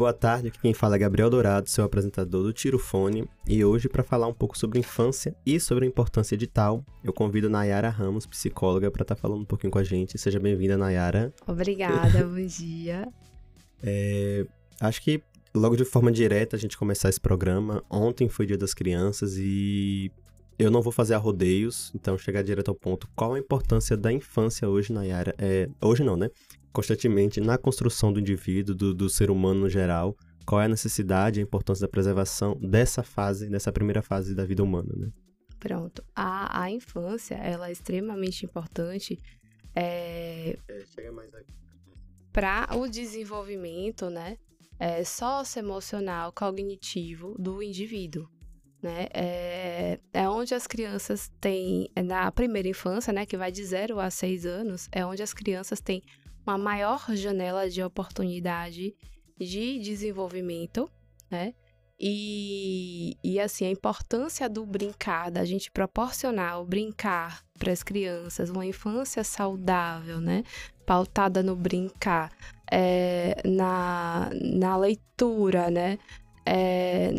boa tarde. Aqui quem fala é Gabriel Dourado, seu apresentador do Tirofone. E hoje, para falar um pouco sobre infância e sobre a importância de tal, eu convido Nayara Ramos, psicóloga, para estar tá falando um pouquinho com a gente. Seja bem-vinda, Nayara. Obrigada, bom dia. É, acho que logo de forma direta a gente começar esse programa. Ontem foi Dia das Crianças e eu não vou fazer a rodeios, então chegar direto ao ponto. Qual a importância da infância hoje, Nayara? É, hoje não, né? constantemente na construção do indivíduo, do, do ser humano no geral, qual é a necessidade, a importância da preservação dessa fase, dessa primeira fase da vida humana, né? Pronto. A, a infância, ela é extremamente importante é, é, para o desenvolvimento, né? É, socioemocional, cognitivo do indivíduo. Né? É, é onde as crianças têm, é na primeira infância, né, que vai de 0 a 6 anos, é onde as crianças têm uma maior janela de oportunidade de desenvolvimento, né? E, e assim, a importância do brincar, da gente proporcionar o brincar para as crianças, uma infância saudável, né? Pautada no brincar, é, na, na leitura, né? É,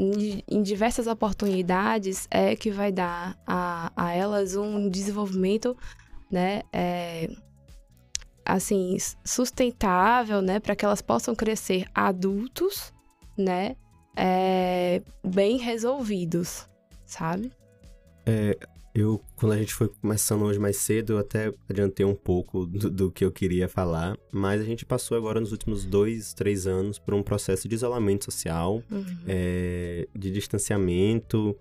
em diversas oportunidades é que vai dar a, a elas um desenvolvimento, né? É, assim, sustentável, né, para que elas possam crescer adultos, né, é, bem resolvidos, sabe? Eu, quando a gente foi começando hoje mais cedo, eu até adiantei um pouco do, do, que eu queria falar, mas a gente passou agora nos últimos dois, três anos por um processo de isolamento social, uhum. é, de distanciamento,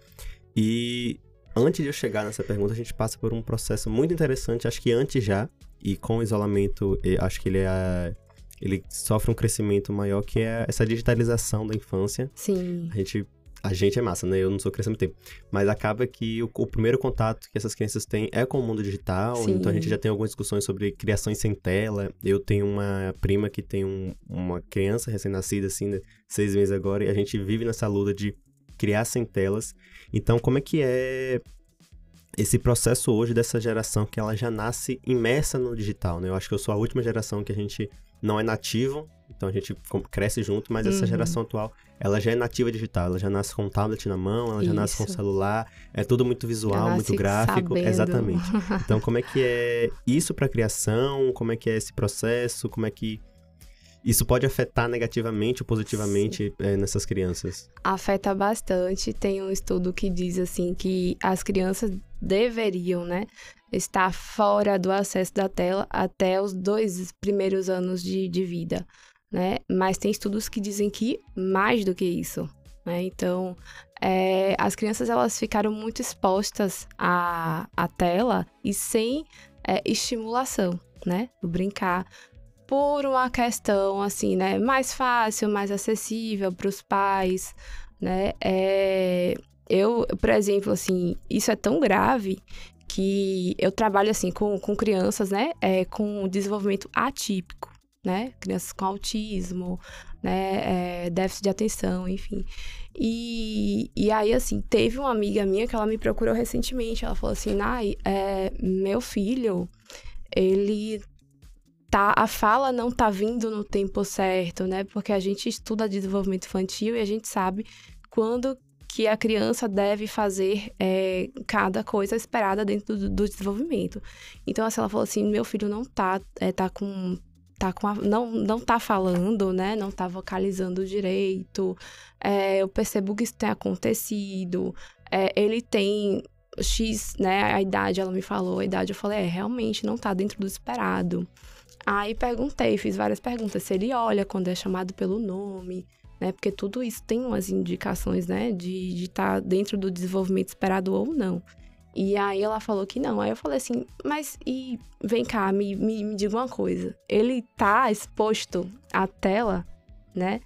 e antes de eu chegar nessa pergunta, a gente passa por um processo muito interessante, acho que antes já, e com o isolamento, acho que ele é ele sofre um crescimento maior que é essa digitalização da infância. Sim. A gente a gente é massa, né? Eu não sou criança há muito tempo. Mas acaba que o, o, primeiro contato que essas crianças têm é com o mundo digital. Sim. Então a gente já tem algumas discussões sobre criações sem tela. Eu tenho uma prima que tem um, uma criança recém-nascida, assim, né? seis meses agora, e a gente vive nessa luta de criar sem telas. Então, como é que é esse processo hoje dessa geração que ela já nasce imersa no digital, né? Eu acho que eu sou a última geração que a gente não é nativo, então a gente cresce junto, mas essa uhum. geração atual, ela já é nativa digital, ela já nasce com um tablet na mão, ela já Isso. nasce com um celular, é tudo muito visual, muito gráfico, sabendo. exatamente. Então como é que é isso para criação? Como é que é esse processo? Como é que isso pode afetar negativamente ou positivamente é, nessas crianças? Afeta bastante. Tem um estudo que diz assim que as crianças deveriam, né, estar fora do acesso da tela até os dois primeiros anos de, de vida, né? Mas tem estudos que dizem que mais do que isso, né? Então, é, as crianças elas ficaram muito expostas à, à tela e sem é, estimulação, né? O brincar por uma questão assim, né, mais fácil, mais acessível para os pais, né? É, eu, por exemplo, assim, isso é tão grave que eu trabalho assim com, com crianças, né, é, com desenvolvimento atípico, né, crianças com autismo, né, é, déficit de atenção, enfim. E, e aí, assim, teve uma amiga minha que ela me procurou recentemente, ela falou assim, Nai, é, meu filho, ele tá, a fala não tá vindo no tempo certo, né? Porque a gente estuda desenvolvimento infantil e a gente sabe quando que a criança deve fazer é, cada coisa esperada dentro do, do, desenvolvimento. Então, assim, ela falou assim, meu filho não tá, é, tá com... Tá com a, não, não tá falando, né? Não tá vocalizando direito. É, eu percebo que isso tem acontecido. É, ele tem X, né? A idade, ela me falou a idade. Eu falei, é, realmente não tá dentro do esperado. Aí perguntei, fiz várias perguntas. Se ele olha quando é chamado pelo nome, né? Porque tudo isso tem umas indicações, né? De estar tá dentro do desenvolvimento esperado ou não. E aí ela falou que não. Aí eu falei assim, mas e vem cá, me, me, me diga uma coisa. Ele tá exposto à tela, né?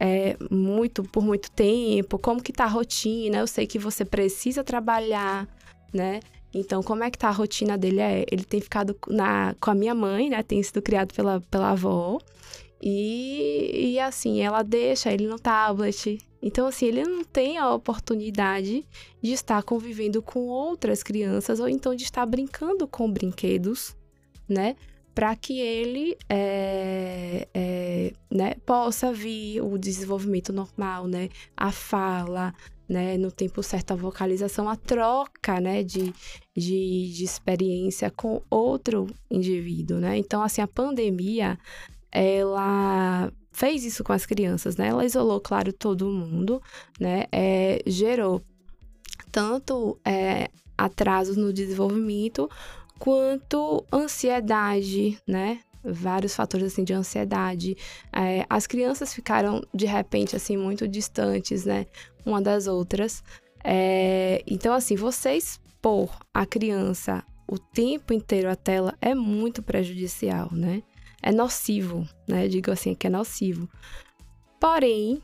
É, muito por muito tempo, como que tá a rotina? Eu sei que você precisa trabalhar, né? Então, como é que tá a rotina dele? É, ele tem ficado na, com a minha mãe, né? Tem sido criado pela, pela avó. E, e assim, ela deixa ele no tablet. Então, assim, ele não tem a oportunidade de estar convivendo com outras crianças ou então de estar brincando com brinquedos, né? para que ele é, é, né, possa vir o desenvolvimento normal, né, a fala, né, no tempo certo a vocalização, a troca, né, de, de, de experiência com outro indivíduo, né? Então, assim, a pandemia, ela fez isso com as crianças, né? Ela isolou, claro, todo mundo, né? É, gerou tanto é, atrasos no desenvolvimento quanto ansiedade, né? Vários fatores assim de ansiedade. É, as crianças ficaram de repente assim muito distantes, né, uma das outras. É, então assim, você expor a criança o tempo inteiro à tela é muito prejudicial, né? É nocivo, né? Digo assim que é nocivo. Porém,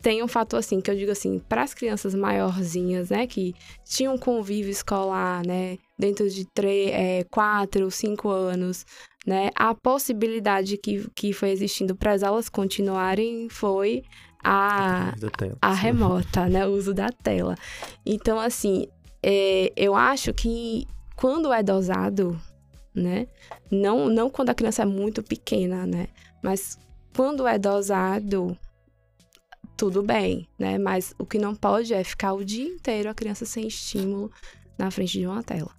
tem um fator assim que eu digo assim para as crianças maiorzinhas, né, que tinham convívio escolar, né, dentro de três, é, quatro, cinco anos, né, a possibilidade que, que foi existindo para as aulas continuarem foi a, a remota, né, o uso da tela. Então, assim, é, eu acho que quando é dosado, né, não, não quando a criança é muito pequena, né, mas quando é dosado, tudo bem, né? Mas o que não pode é ficar o dia inteiro a criança sem estímulo na frente de uma tela.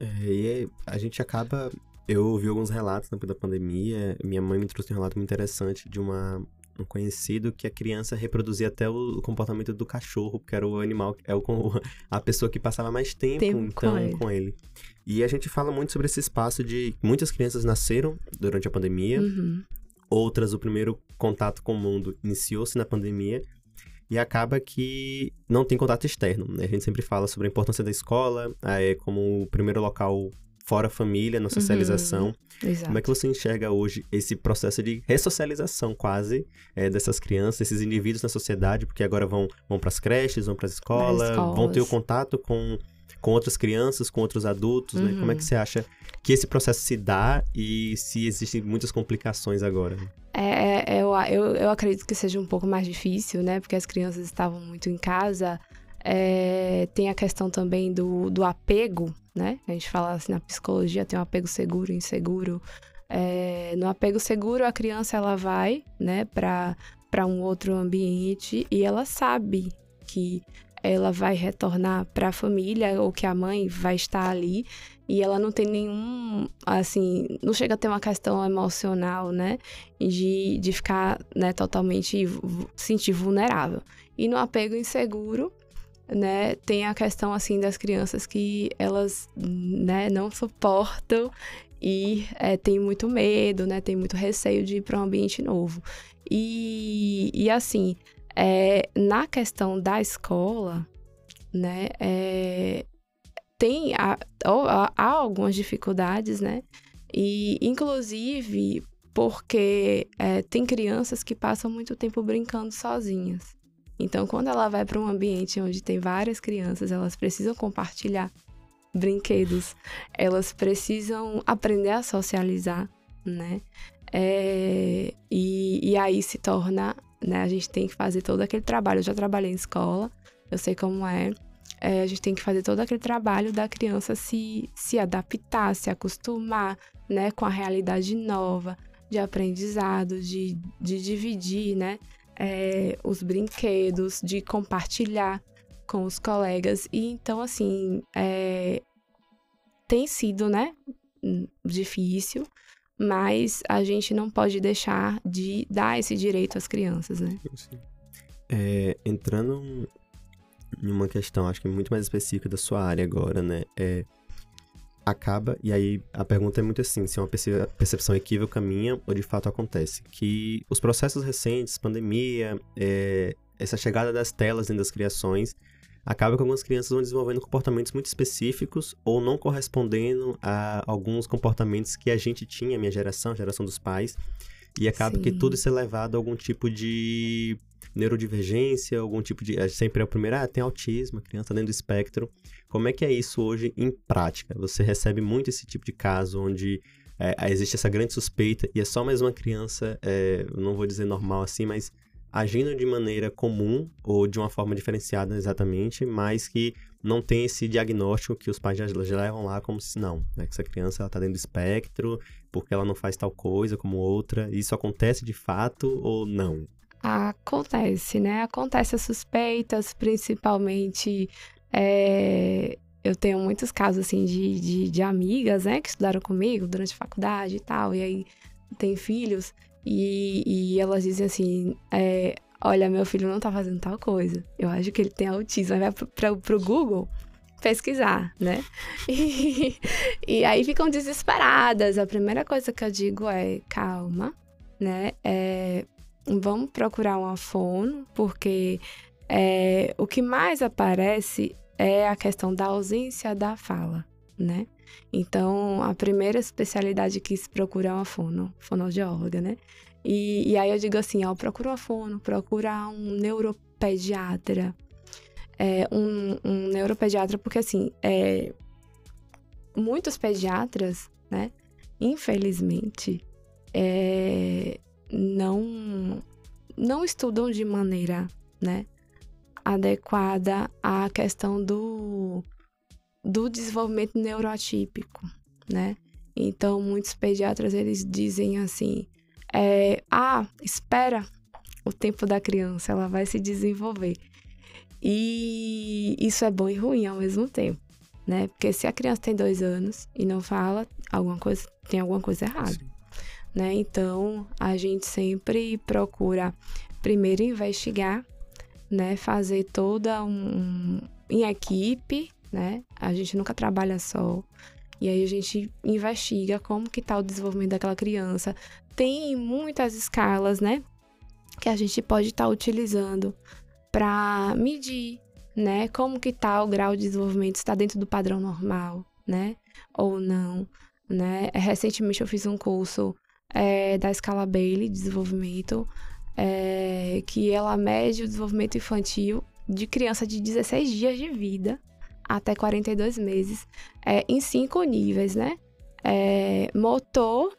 É, e a gente acaba. Eu ouvi alguns relatos na da pandemia. Minha mãe me trouxe um relato muito interessante de uma, um conhecido que a criança reproduzia até o comportamento do cachorro, porque era o animal, é o, a pessoa que passava mais tempo, tempo então, com ele. com ele. E a gente fala muito sobre esse espaço de muitas crianças nasceram durante a pandemia. Uhum. Outras, o primeiro contato com o mundo iniciou-se na pandemia e acaba que não tem contato externo. Né? A gente sempre fala sobre a importância da escola é, como o primeiro local fora a família, na socialização. Uhum, Como é que você enxerga hoje esse processo de ressocialização quase é, dessas crianças, esses indivíduos na sociedade, porque agora vão, vão para as creches, vão para a escola, vão ter o contato com com outras crianças, com outros adultos, uhum. né? Como é que uhum. você acha que esse processo se dá e se existem muitas complicações agora? É, é, eu, eu, eu acredito que seja um pouco mais difícil, né? Porque as crianças estavam muito em casa. É, tem a questão também do, do apego, né? A gente fala assim na psicologia, tem um apego seguro e inseguro. É, no apego seguro, a criança ela vai, né, para um outro ambiente e ela sabe que ela vai retornar para a família ou que a mãe vai estar ali e ela não tem nenhum, assim, não chega a ter uma questão emocional, né, de, de ficar, né, totalmente sentir vulnerável. E no apego inseguro, né, tem a questão, assim, das crianças que elas, né, não suportam e é, tem muito medo, né, tem muito receio de ir para um ambiente novo. E, e assim, é, na questão da escola, né, é, tem há, há algumas dificuldades, né? E inclusive porque é, tem crianças que passam muito tempo brincando sozinhas. Então, quando ela vai para um ambiente onde tem várias crianças, elas precisam compartilhar brinquedos, elas precisam aprender a socializar, né? É, e, e aí se torna né? A gente tem que fazer todo aquele trabalho. Eu já trabalhei em escola, eu sei como é. é. a gente tem que fazer todo aquele trabalho da criança se, se adaptar, se acostumar, né? Com a realidade nova de aprendizado, de, de dividir, né? É, os brinquedos, de compartilhar com os colegas. E então, assim, é, tem sido, né? Difícil, mas a gente não pode deixar de dar esse direito às crianças, né? É, entrando em uma questão, acho que muito mais específica da sua área agora, né? É, acaba, e aí a pergunta é muito assim, se é uma percepção equívoca minha ou de fato acontece, que os processos recentes, pandemia, é, essa chegada das telas dentro das criações, acaba que algumas crianças vão desenvolvendo comportamentos muito específicos ou não correspondendo a alguns comportamentos que a gente tinha, a minha geração, a geração dos pais, e acaba Sim. que tudo isso é levado a algum tipo de neurodivergência, algum tipo de. Sempre é o primeiro, ah, tem autismo, a criança dentro do espectro. Como é que é isso hoje em prática? Você recebe muito esse tipo de caso onde é, existe essa grande suspeita e é só mais uma criança, é, não vou dizer normal assim, mas agindo de maneira comum ou de uma forma diferenciada exatamente, mas que não tem esse diagnóstico que os pais já, levam lá como se não, né? Que essa criança está dentro do espectro, porque ela não faz tal coisa como outra. Isso acontece de fato ou não? Acontece, né? Acontece as suspeitas, principalmente. É... Eu tenho muitos casos, assim, de, de, de amigas, né? Que estudaram comigo durante a faculdade e tal. E aí tem filhos. E, e elas dizem assim: é, Olha, meu filho não tá fazendo tal coisa. Eu acho que ele tem autismo. Aí vai pro, pro, pro Google pesquisar, né? E, e, aí ficam desesperadas. A primeira coisa que eu digo é: calma, né? É, vamos procurar uma fono, porque é, o que mais aparece é a questão da ausência da fala, né? Então, a primeira especialidade que se procura é uma fono, fonoaudióloga, né? E, e aí eu digo assim, ó, procura uma fono, procura um neuropediatra, é, um, um neuropediatra, porque assim, é, muitos pediatras, né, infelizmente, é, não, não estudam de maneira, né, adequada à questão do, do desenvolvimento neuroatípico, né? Então, muitos pediatras, eles dizem assim, é, ah, espera o tempo da criança, ela vai se desenvolver. E isso é bom e ruim ao mesmo tempo, né? Porque se a criança tem dois anos e não fala, alguma coisa, tem alguma coisa errada. Sim né? Então, a gente sempre procura primeiro investigar, né? Fazer toda um, em equipe, né? A gente nunca trabalha só. E aí a gente investiga como que tá o desenvolvimento daquela criança. Tem muitas escalas, né? Que a gente pode estar tá utilizando para medir, né? Como que tá o grau de desenvolvimento, está dentro do padrão normal, né? Ou não, né? Recentemente eu fiz um curso é, da escala Bailey de desenvolvimento, é, que ela mede o desenvolvimento infantil de criança de 16 dias de vida até 42 meses, é, em cinco níveis, né? É, motor,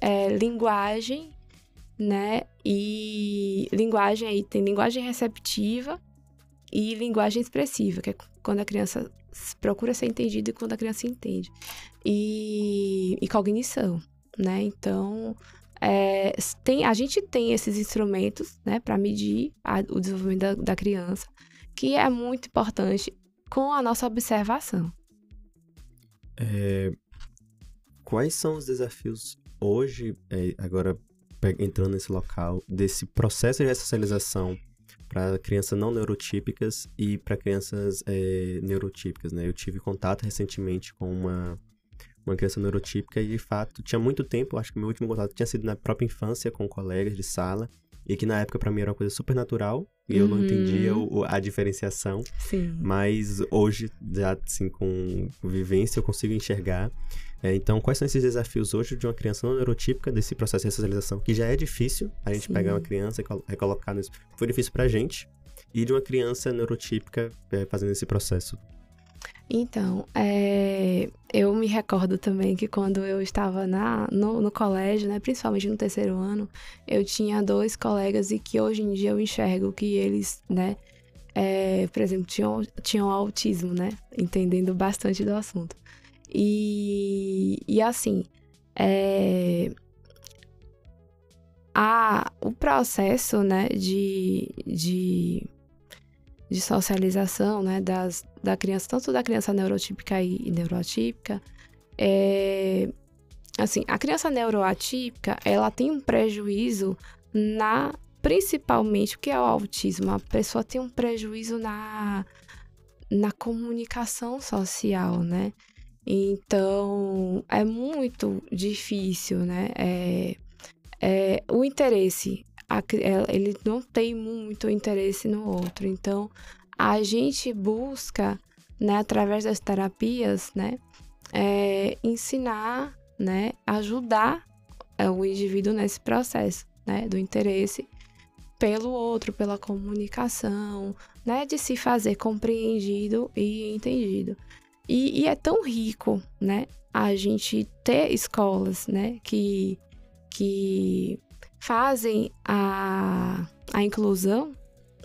é, linguagem, né? E linguagem aí tem linguagem receptiva e linguagem expressiva, que é quando a criança procura ser entendida e quando a criança entende. E, e cognição né? Então, é, tem, a gente tem esses instrumentos, né, para medir a, o desenvolvimento da, da, criança, que é muito importante com a nossa observação. É, quais são os desafios hoje, é, agora entrando nesse local, desse processo de ressocialização para crianças não neurotípicas e para crianças é, neurotípicas, né? Eu tive contato recentemente com uma uma criança neurotípica e de fato tinha muito tempo, acho que meu último contato tinha sido na própria infância com colegas de sala e que na época para mim era uma coisa super natural e eu não entendia uhum. o, a diferenciação. Sim. Mas hoje, já assim, com vivência, eu consigo enxergar. É, então, quais são esses desafios hoje de uma criança não neurotípica desse processo de socialização? Que já é difícil a gente Sim. pegar uma criança e recolocar nisso. Foi difícil pra gente. E de uma criança neurotípica é, fazendo esse processo então, é, eu me recordo também que quando eu estava na, no, no, colégio, né, principalmente no terceiro ano, eu tinha dois colegas e que hoje em dia eu enxergo que eles, né, é, por exemplo, tinham, tinham autismo, né, entendendo bastante do assunto. E, e assim, é, a, o processo, né, de, de de socialização, né, das, da criança, tanto da criança neurotípica e, neuroatípica, é, assim, a criança neuroatípica, ela tem um prejuízo na, principalmente, o que é o autismo? A pessoa tem um prejuízo na, na comunicação social, né? Então, é muito difícil, né? É, é, o interesse a, ele não tem muito interesse no outro. Então, a gente busca, né, através das terapias, né, é, ensinar, né, ajudar é, o indivíduo nesse processo, né, do interesse pelo outro, pela comunicação, né, de se fazer compreendido e entendido. E, e é tão rico, né, a gente ter escolas, né, que, que fazem a, a inclusão,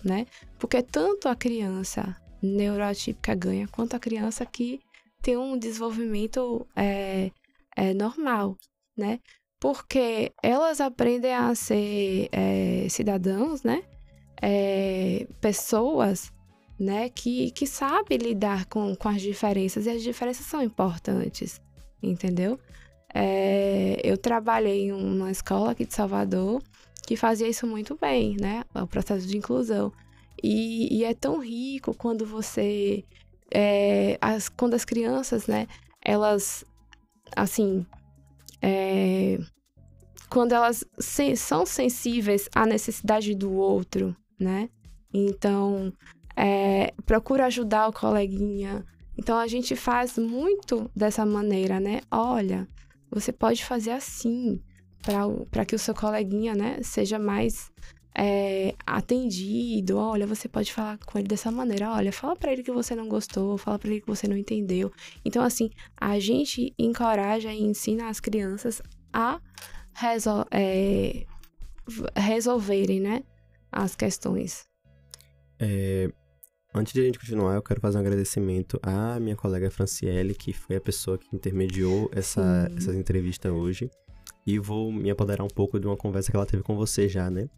né? Porque tanto a criança neurotípica ganha, quanto a criança que tem um desenvolvimento é, é normal, né? Porque elas aprendem a ser é, cidadãos, né? É, pessoas, né? Que, que sabem lidar com, com as diferenças e as diferenças são importantes, entendeu? É, eu trabalhei em uma escola aqui de Salvador que fazia isso muito bem, né? O processo de inclusão. E, e é tão rico quando você. É, as, quando as crianças, né? Elas, assim. É, quando elas se, são sensíveis à necessidade do outro, né? Então, é, procura ajudar o coleguinha. Então, a gente faz muito dessa maneira, né? Olha, você pode fazer assim, para que o seu coleguinha, né, seja mais é, atendido. Olha, você pode falar com ele dessa maneira. Olha, fala para ele que você não gostou, fala para ele que você não entendeu. Então, assim, a gente encoraja e ensina as crianças a resol é, resolverem, né, as questões. É, antes de a gente continuar, eu quero fazer um agradecimento à minha colega Franciele, que foi a pessoa que intermediou essa, essa entrevista hoje e vou me apoderar um pouco de uma conversa que ela teve com você já, né?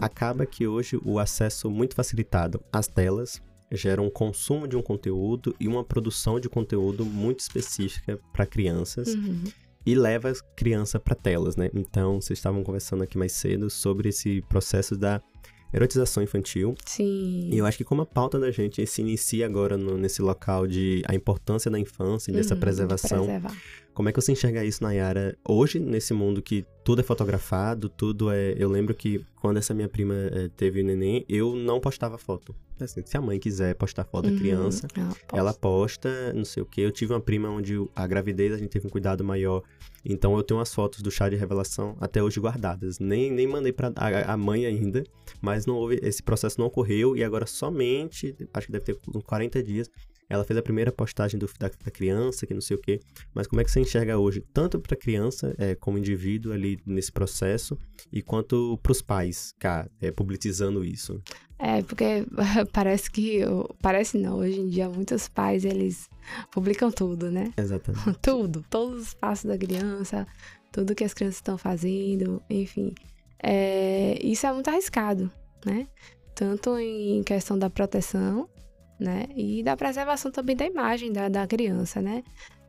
Acaba que hoje o acesso muito facilitado às telas gera um consumo de um conteúdo e uma produção de conteúdo muito específica para crianças. Uhum. E leva a criança para telas, né? Então, vocês estavam conversando aqui mais cedo sobre esse processo da erotização infantil. Sim. E eu acho que como a pauta da gente se inicia agora no, nesse local de a importância da infância e dessa uhum, preservação, preservar. como é que você enxerga isso, Nayara, hoje, nesse mundo que tudo é fotografado, tudo é... Eu lembro que quando essa minha prima é, teve o neném, eu não postava foto. Assim, se a mãe quiser postar foto uhum, da criança, ela posta. ela posta, não sei o que. Eu tive uma prima onde a gravidez a gente teve um cuidado maior então eu tenho as fotos do chá de revelação até hoje guardadas. Nem, nem mandei para a, a, mãe ainda, mas não houve, esse processo não ocorreu e agora somente, acho que deve ter uns 40 dias, ela fez a primeira postagem do, da, da, criança, que não sei o quê. Mas como é que você enxerga hoje, tanto para a criança, é, como indivíduo ali nesse processo, e quanto para os pais, cá, é, publicizando isso? É, porque parece que. Parece não, hoje em dia muitos pais eles publicam tudo, né? Exatamente. tudo, todos os passos da criança, tudo que as crianças estão fazendo, enfim. É, isso é muito arriscado, né? Tanto em questão da proteção, né? E da preservação também da imagem da, da criança, né?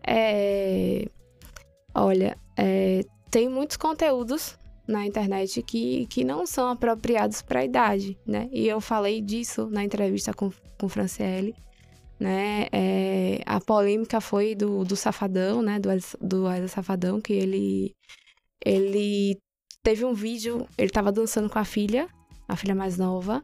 É, olha, é, tem muitos conteúdos na internet que, que não são apropriados para a idade, né? E eu falei disso na entrevista com, com Franciele, né? É, a polêmica foi do, do Safadão, né? Do, do Safadão, que ele, ele teve um vídeo, ele estava dançando com a filha, a filha mais nova,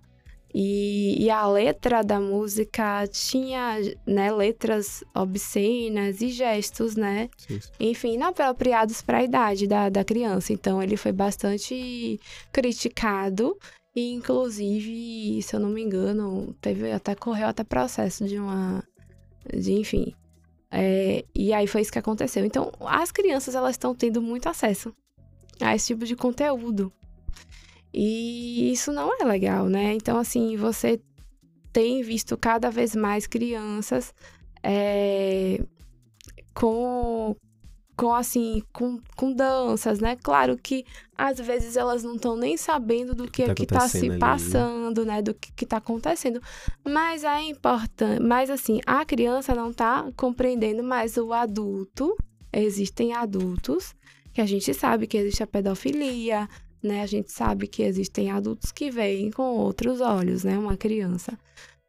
e, e, a letra da música tinha, né, letras obscenas e gestos, né? Sim. Enfim, não apropriados para a idade da, da criança. Então, ele foi bastante criticado. E, inclusive, se eu não me engano, teve até correu até processo de uma. De, enfim. É, e aí foi isso que aconteceu. Então, as crianças elas estão tendo muito acesso a esse tipo de conteúdo. E isso não é legal, né? Então, assim, você tem visto cada vez mais crianças é, com, com assim, com, com danças, né? Claro que às vezes elas não estão nem sabendo do que, tá que tá se ali, passando, né? Do que, que tá acontecendo. Mas é importante, mas assim, a criança não tá compreendendo, mas o adulto, existem adultos que a gente sabe que existe a pedofilia, né? A gente sabe que existem adultos que veem com outros olhos, né? Uma criança.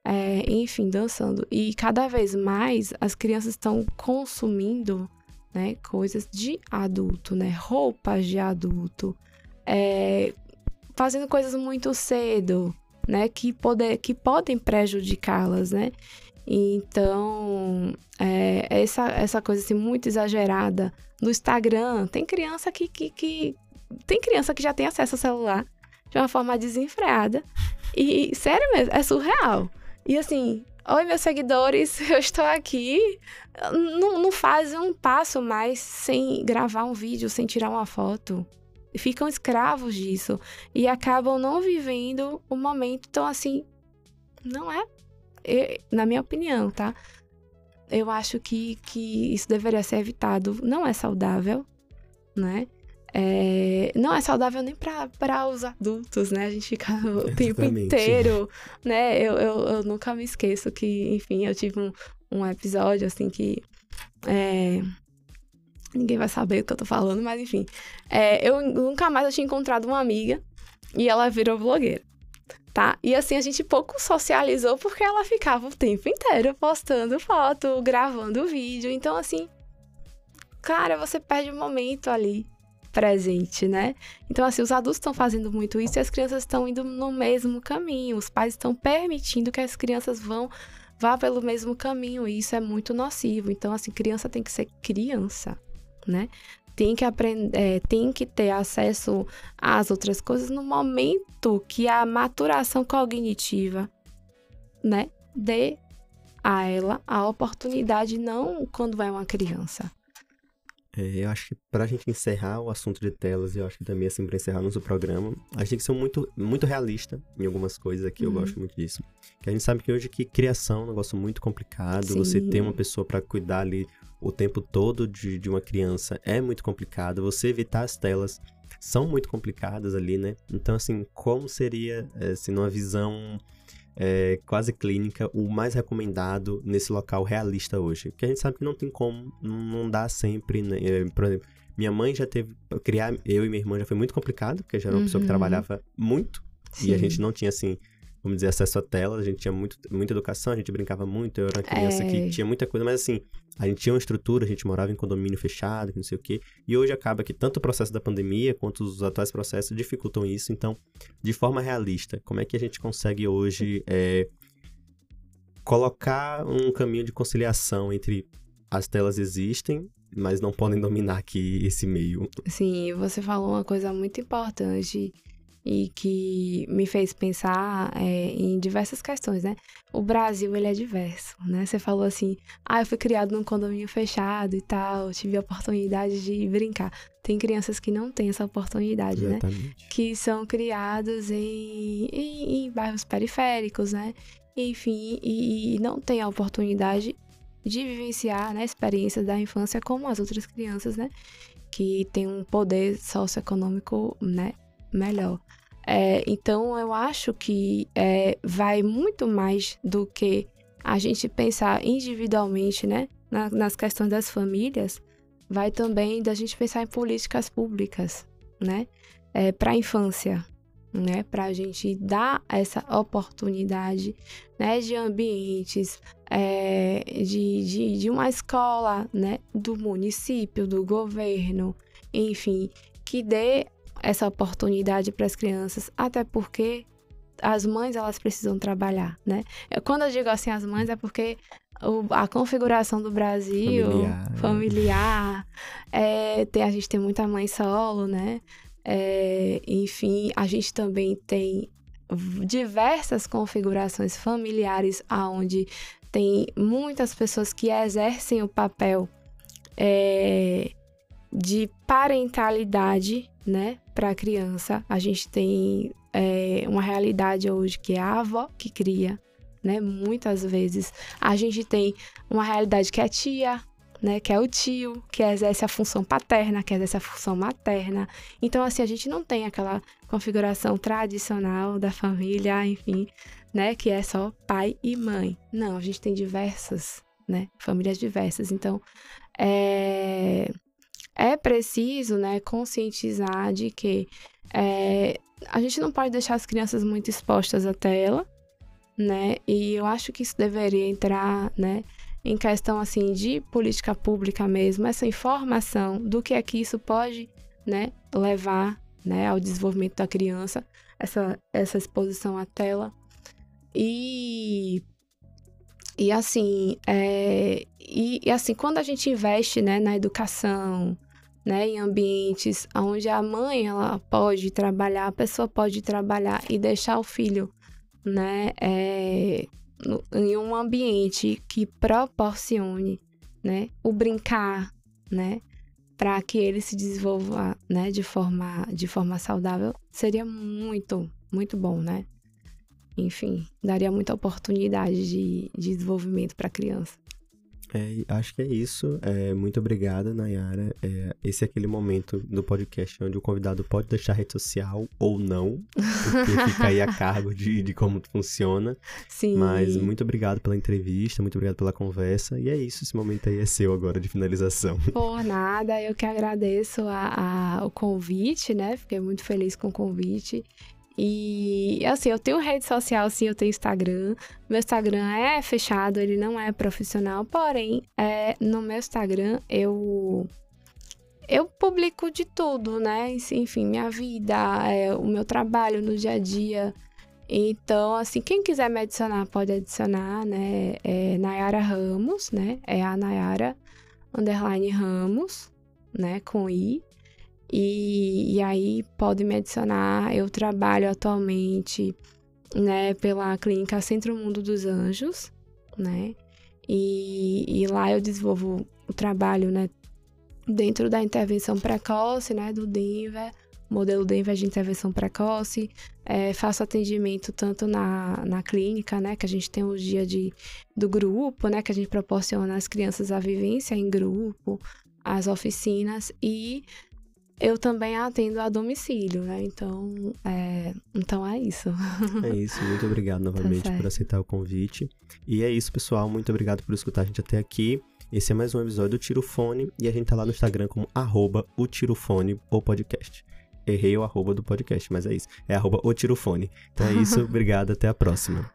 É, enfim, dançando. E cada vez mais as crianças estão consumindo né, coisas de adulto, né? Roupas de adulto. É, fazendo coisas muito cedo, né? Que, poder, que podem prejudicá-las, né? Então, é, essa, essa coisa assim, muito exagerada no Instagram. Tem criança que, que, que tem criança que já tem acesso ao celular de uma forma desenfreada. E, sério mesmo, é surreal. E assim, oi, meus seguidores, eu estou aqui. Não, não faz um passo mais sem gravar um vídeo, sem tirar uma foto. ficam escravos disso e acabam não vivendo o momento. Então, assim, não é, eu, na minha opinião, tá? Eu acho que, que isso deveria ser evitado. Não é saudável, né? É, não é saudável nem para os adultos, né? A gente fica o tempo inteiro, né? Eu, eu, eu, nunca me esqueço que, enfim, eu tive um, um episódio, assim, que... É, ninguém vai saber o que eu tô falando, mas enfim. É, eu nunca mais eu tinha encontrado uma amiga e ela virou blogueira. Tá? E assim, a gente pouco socializou porque ela ficava o tempo inteiro postando foto, gravando vídeo. Então, assim, cara, você perde o momento ali presente, né? Então, assim, os adultos estão fazendo muito isso e as crianças estão indo no mesmo caminho. Os pais estão permitindo que as crianças vão vá pelo mesmo caminho e isso é muito nocivo. Então, assim, criança tem que ser criança, né? Tem que aprender, é, tem que ter acesso às outras coisas no momento que a maturação cognitiva, né, dê a ela a oportunidade, não quando é uma criança. É, eu acho que pra gente encerrar o assunto de telas, eu acho que também, assim, pra encerrar nosso programa, a gente tem que ser muito, muito realista em algumas coisas aqui, uhum. eu gosto muito disso. Que a gente sabe que hoje que criação é um negócio muito complicado, Sim. você ter uma pessoa para cuidar ali o tempo todo de, de uma criança é muito complicado, você evitar as telas são muito complicadas ali, né? Então, assim, como seria, é, se numa visão é, quase clínica, o mais recomendado nesse local realista hoje. Porque a gente sabe que não tem como, não dá sempre, né? É, por exemplo, minha mãe já teve. Criar eu e minha irmã já foi muito complicado, porque já era uma uhum. pessoa que uhum. trabalhava muito. Sim. E a gente não tinha, assim, vamos dizer, acesso a tela, a gente tinha muito, muita educação, a gente brincava muito, eu era uma criança é... que tinha muita coisa, mas assim, a gente tinha uma estrutura, a gente morava em condomínio fechado, não sei o quê, e hoje acaba que tanto o processo da pandemia quanto os atuais processos dificultam isso, então, de forma realista, como é que a gente consegue hoje é, colocar um caminho de conciliação entre as telas existem, mas não podem dominar aqui esse meio. Sim, você falou uma coisa muito importante e que me fez pensar é, em diversas questões, né? O Brasil, ele é diverso, né? Você falou assim, ah, eu fui criado num condomínio fechado e tal, tive a oportunidade de brincar. Tem crianças que não têm essa oportunidade, né? Exatamente. né? Que são criados em, em, em bairros periféricos, né? Enfim, e, e não têm a oportunidade de vivenciar né, experiências da infância como as outras crianças, né? Que têm um poder socioeconômico, né? Melhor. É, então, eu acho que é, vai muito mais do que a gente pensar individualmente, né? Na, nas questões das famílias, vai também da gente pensar em políticas públicas, né? É, para a infância, né? Para a gente dar essa oportunidade, né? De ambientes, é, de, de, de uma escola, né? Do município, do governo, enfim, que dê essa oportunidade para as crianças, até porque as mães elas precisam trabalhar, né? Quando eu digo assim as mães é porque o, a configuração do Brasil familiar, né? familiar é, tem, a gente tem muita mãe solo, né? É, enfim, a gente também tem diversas configurações familiares aonde tem muitas pessoas que exercem o papel é, de parentalidade, né, para a criança. A gente tem é, uma realidade hoje que é a avó que cria, né? Muitas vezes a gente tem uma realidade que é tia, né? Que é o tio, que exerce a função paterna, que exerce a função materna. Então, assim, a gente não tem aquela configuração tradicional da família, enfim, né? Que é só pai e mãe. Não, a gente tem diversas, né? Famílias diversas. Então, é é preciso, né, conscientizar de que é, a gente não pode deixar as crianças muito expostas à tela, né? E eu acho que isso deveria entrar, né, em questão assim de política pública mesmo, essa informação do que é que isso pode, né, levar, né, ao desenvolvimento da criança, essa essa exposição à tela. E e assim, é, e, e, assim, quando a gente investe né, na educação, né, em ambientes onde a mãe ela pode trabalhar, a pessoa pode trabalhar e deixar o filho, né, é, no, em um ambiente que proporcione, né, o brincar, né, para que ele se desenvolva, né, de forma, de forma saudável, seria muito, muito bom, né? Enfim, daria muita oportunidade de, de desenvolvimento para a criança. É, acho que é isso. É, muito obrigada, Nayara. É, esse é aquele momento do podcast onde o convidado pode deixar rede social ou não, porque fica aí a cargo de, de como funciona. Sim. Mas muito obrigado pela entrevista, muito obrigado pela conversa. E é isso, esse momento aí é seu agora de finalização. Por nada, eu que agradeço a, a, o convite, né? Fiquei muito feliz com o convite. E assim, eu tenho rede social, sim, eu tenho Instagram. Meu Instagram é fechado, ele não é profissional, porém, é, no meu Instagram eu eu publico de tudo, né? Enfim, minha vida, é, o meu trabalho no dia a dia. Então, assim, quem quiser me adicionar, pode adicionar, né? É Nayara Ramos, né? É a Nayara underline Ramos, né? Com I. E, e aí pode me adicionar. Eu trabalho atualmente né, pela clínica Centro Mundo dos Anjos, né? E, e lá eu desenvolvo o trabalho, né, dentro da intervenção precoce, né, do Denver, modelo Denver de intervenção precoce. É, faço atendimento tanto na, na clínica, né, que a gente tem os dias de, do grupo, né, que a gente proporciona às crianças a vivência em grupo, as oficinas e eu também atendo a domicílio, né? Então, é, então é isso. É isso. Muito obrigado novamente tá por aceitar o convite. E é isso, pessoal. Muito obrigado por escutar a gente até aqui. Esse é mais um episódio do Tirofone e a gente tá lá no Instagram como arroba o Tirofone ou podcast. Errei o arroba do podcast, mas é isso. É arroba o Tirofone. Então é isso. obrigado. Até a próxima.